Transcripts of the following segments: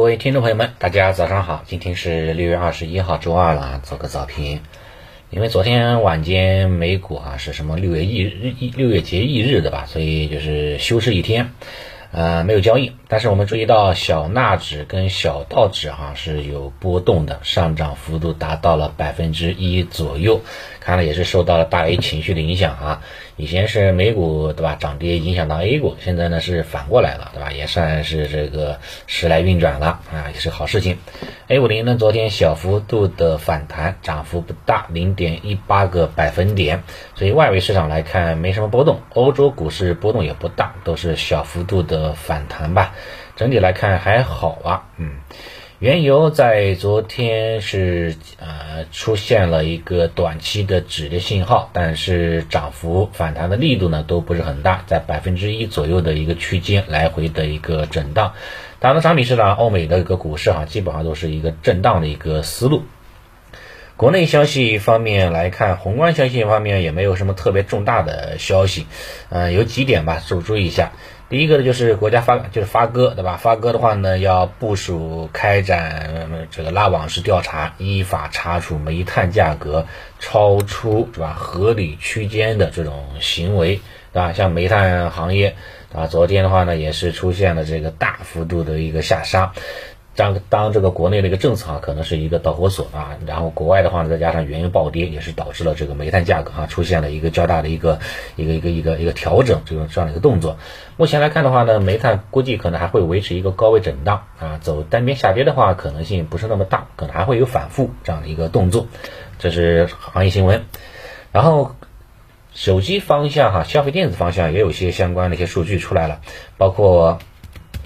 各位听众朋友们，大家早上好，今天是六月二十一号，周二了，做个早评。因为昨天晚间美股啊是什么六月一日、六月节翌日的吧，所以就是休市一天。呃，没有交易，但是我们注意到小纳指跟小道指哈是有波动的，上涨幅度达到了百分之一左右，看来也是受到了大 A 情绪的影响啊。以前是美股对吧涨跌影响到 A 股，现在呢是反过来了对吧？也算是这个时来运转了啊，也是好事情。A 五零呢昨天小幅度的反弹，涨幅不大，零点一八个百分点，所以外围市场来看没什么波动，欧洲股市波动也不大，都是小幅度的。反弹吧，整体来看还好啊，嗯，原油在昨天是呃出现了一个短期的止跌信号，但是涨幅反弹的力度呢都不是很大，在百分之一左右的一个区间来回的一个震荡。当然，商品市场、欧美的一个股市哈，基本上都是一个震荡的一个思路。国内消息方面来看，宏观消息方面也没有什么特别重大的消息，嗯，有几点吧，注注意一下。第一个呢，就是国家发就是发哥，对吧？发哥的话呢，要部署开展这个拉网式调查，依法查处煤炭价格超出是吧合理区间的这种行为，对吧？像煤炭行业啊，昨天的话呢，也是出现了这个大幅度的一个下杀。当当这个国内的一个政策啊，可能是一个导火索啊，然后国外的话呢，再加上原油暴跌，也是导致了这个煤炭价格哈出现了一个较大的一个一个一个一个一个调整这种这样的一个动作。目前来看的话呢，煤炭估计可能还会维持一个高位震荡啊，走单边下跌的话可能性不是那么大，可能还会有反复这样的一个动作。这是行业新闻。然后手机方向哈，消费电子方向也有些相关的一些数据出来了，包括。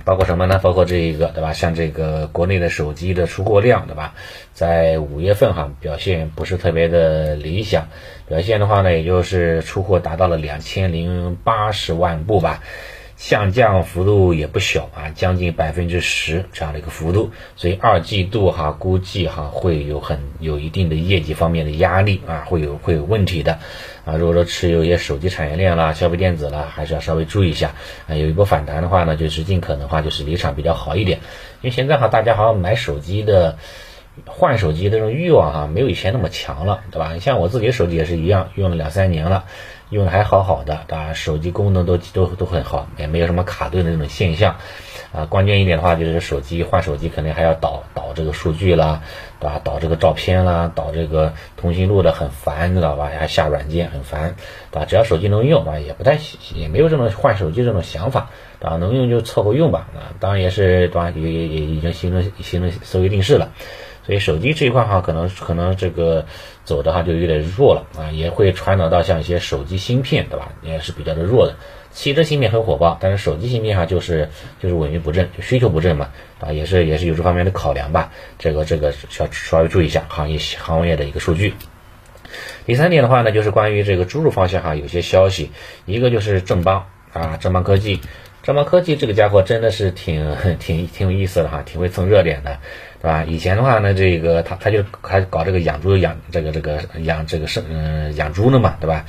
包括什么呢？包括这一个，对吧？像这个国内的手机的出货量，对吧？在五月份哈表现不是特别的理想，表现的话呢，也就是出货达到了两千零八十万部吧。下降幅度也不小啊，将近百分之十这样的一个幅度，所以二季度哈估计哈会有很有一定的业绩方面的压力啊，会有会有问题的啊。如果说持有一些手机产业链啦、消费电子啦，还是要稍微注意一下啊。有一波反弹的话呢，就是尽可能的话就是离场比较好一点，因为现在哈大家好像买手机的换手机的这种欲望哈没有以前那么强了，对吧？你像我自己的手机也是一样，用了两三年了。用的还好好的，对吧？手机功能都都都很好，也没有什么卡顿的那种现象，啊，关键一点的话就是手机换手机肯定还要导导这个数据啦，对吧？导这个照片啦，导这个通讯录的很烦，知道吧？还下软件很烦，对吧？只要手机能用，啊，也不太也没有这种换手机这种想法，对吧？能用就凑合用吧，啊，当然也是对吧？也也也已经形成形成思维定势了。所以手机这一块哈，可能可能这个走的话就有点弱了啊，也会传导到像一些手机芯片，对吧？也是比较的弱的。汽车芯片很火爆，但是手机芯片哈就是就是萎靡不振，就需求不振嘛，啊，也是也是有这方面的考量吧。这个这个需要稍微注意一下行业行业的一个数据。第三点的话呢，就是关于这个猪肉方向哈，有些消息，一个就是正邦啊，正邦科技。正邦科技这个家伙真的是挺挺挺有意思的哈，挺会蹭热点的，对吧？以前的话呢，这个他他就还搞这个养猪养这个这个养这个生嗯养猪的嘛，对吧？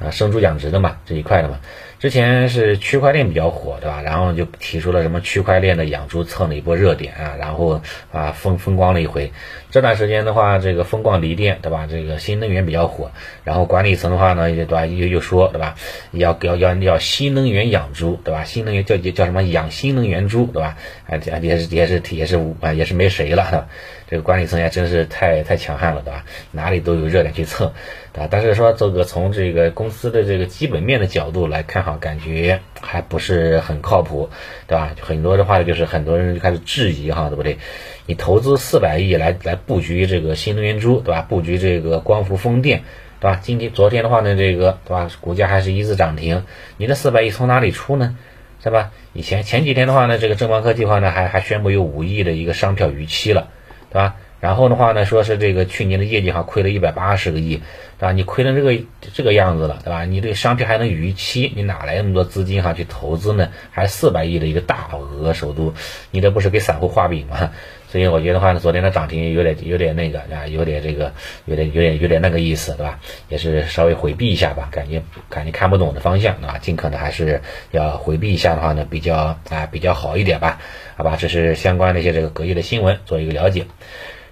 啊，生猪养殖的嘛这一块的嘛。之前是区块链比较火，对吧？然后就提出了什么区块链的养猪蹭了一波热点啊，然后啊风风光了一回。这段时间的话，这个风光锂电，对吧？这个新能源比较火，然后管理层的话呢，对吧？又又说，对吧？要要要要新能源养猪，对吧？新能源叫叫什么养新能源猪，对吧？啊，也是也是也是啊也是没谁了。这个管理层也真是太太强悍了，对吧？哪里都有热点去蹭，对吧？但是说这个从这个公司的这个基本面的角度来看，哈，感觉还不是很靠谱，对吧？很多的话就是很多人就开始质疑，哈，对不对？你投资四百亿来来布局这个新能源猪，对吧？布局这个光伏风电，对吧？今天昨天的话呢，这个对吧？股价还是一字涨停，你这四百亿从哪里出呢？是吧？以前前几天的话呢，这个正邦科技的话呢还还宣布有五亿的一个商票逾期了。对吧？然后的话呢，说是这个去年的业绩哈亏了一百八十个亿，对吧？你亏成这个这个样子了，对吧？你这商品还能逾期，你哪来那么多资金哈去投资呢？还四百亿的一个大额首都，你这不是给散户画饼吗？所以我觉得话呢，昨天的涨停有点有点那个啊，有点这个有点有点有点那个意思，对吧？也是稍微回避一下吧，感觉感觉看不懂的方向啊，尽可能还是要回避一下的话呢，比较啊比较好一点吧，好吧？这是相关的一些这个隔夜的新闻，做一个了解。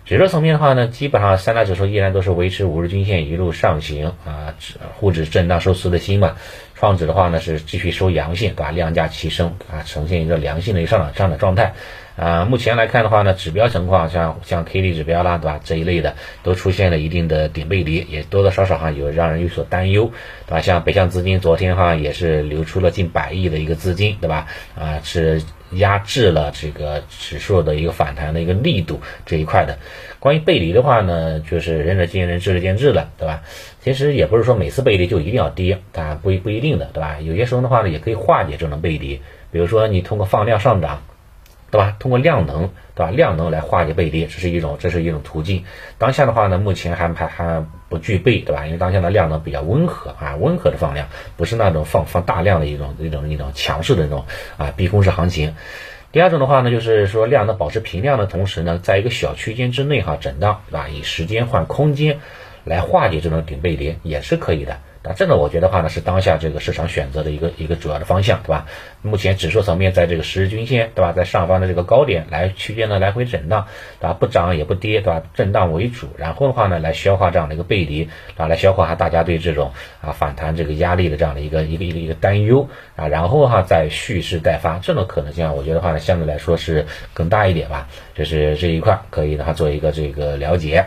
指数层面的话呢，基本上三大指数依然都是维持五日均线一路上行啊，沪指震荡收四的新嘛，创指的话呢是继续收阳线，对吧？量价齐升啊，呈现一个良性的一个上涨上涨状态啊。目前来看的话呢，指标情况像像 K D 指标啦，对吧？这一类的都出现了一定的顶背离，也多多少少哈有让人有所担忧，对吧？像北向资金昨天哈也是流出了近百亿的一个资金，对吧？啊是。压制了这个指数的一个反弹的一个力度这一块的。关于背离的话呢，就是仁者见仁，智者见智了，对吧？其实也不是说每次背离就一定要跌，当然不不一定的，对吧？有些时候的话呢，也可以化解这种背离，比如说你通过放量上涨。对吧？通过量能，对吧？量能来化解背离，这是一种，这是一种途径。当下的话呢，目前还还还不具备，对吧？因为当下的量能比较温和啊，温和的放量，不是那种放放大量的一种一种一种强势的那种啊逼空式行情。第二种的话呢，就是说量能保持平量的同时呢，在一个小区间之内哈震荡，对吧？以时间换空间来化解这种顶背离也是可以的。那这个我觉得话呢，是当下这个市场选择的一个一个主要的方向，对吧？目前指数层面在这个十日均线，对吧？在上方的这个高点来区间呢来回震荡，对吧？不涨也不跌，对吧？震荡为主，然后的话呢来消化这样的一个背离，啊，来消化哈大家对这种啊反弹这个压力的这样的一个一个一个一个担忧啊，然后哈再蓄势待发，这种可能性啊我觉得话呢相对来说是更大一点吧，就是这一块可以的话做一个这个了解。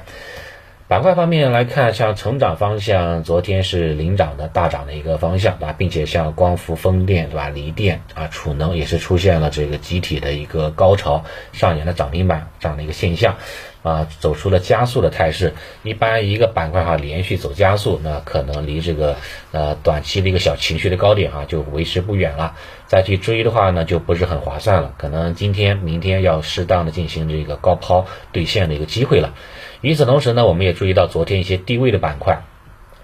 板块方面来看，像成长方向，昨天是领涨的大涨的一个方向，对吧？并且像光伏、风电，对吧？锂电啊，储能也是出现了这个集体的一个高潮，上演了涨停板这样的一个现象，啊，走出了加速的态势。一般一个板块哈连续走加速，那可能离这个呃短期的一个小情绪的高点哈就为时不远了。再去追的话呢，就不是很划算了。可能今天、明天要适当的进行这个高抛兑现的一个机会了。与此同时呢，我们也注意到昨天一些低位的板块，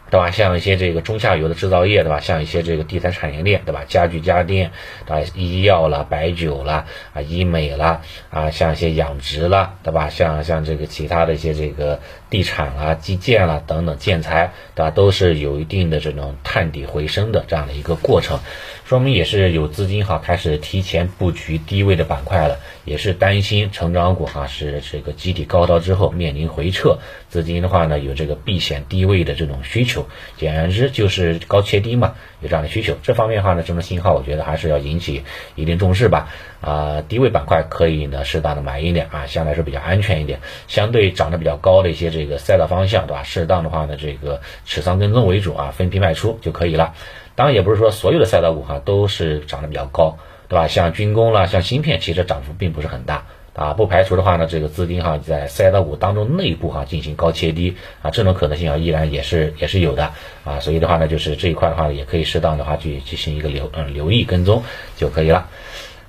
对吧？像一些这个中下游的制造业，对吧？像一些这个地产产业链，对吧？家具家电，啊，医药了、白酒了、啊，医美了，啊，像一些养殖了，对吧？像像这个其他的一些这个地产啊、基建了等等建材，对吧？都是有一定的这种探底回升的这样的一个过程。说明也是有资金哈开始提前布局低位的板块了，也是担心成长股哈是这个集体高潮之后面临回撤，资金的话呢有这个避险低位的这种需求，简言之就是高切低嘛，有这样的需求。这方面的话呢，这种信号我觉得还是要引起一定重视吧。啊，低位板块可以呢适当的买一点啊，相对来说比较安全一点。相对涨得比较高的一些这个赛道方向，对吧？适当的话呢，这个持仓跟踪为主啊，分批卖出就可以了。当然也不是说所有的赛道股哈都是涨得比较高，对吧？像军工啦，像芯片，其实涨幅并不是很大啊。不排除的话呢，这个资金哈在赛道股当中内部哈进行高切低啊，这种可能性啊依然也是也是有的啊。所以的话呢，就是这一块的话也可以适当的话去进行一个留嗯留意跟踪就可以了。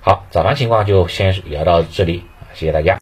好，早盘情况就先聊到这里，谢谢大家。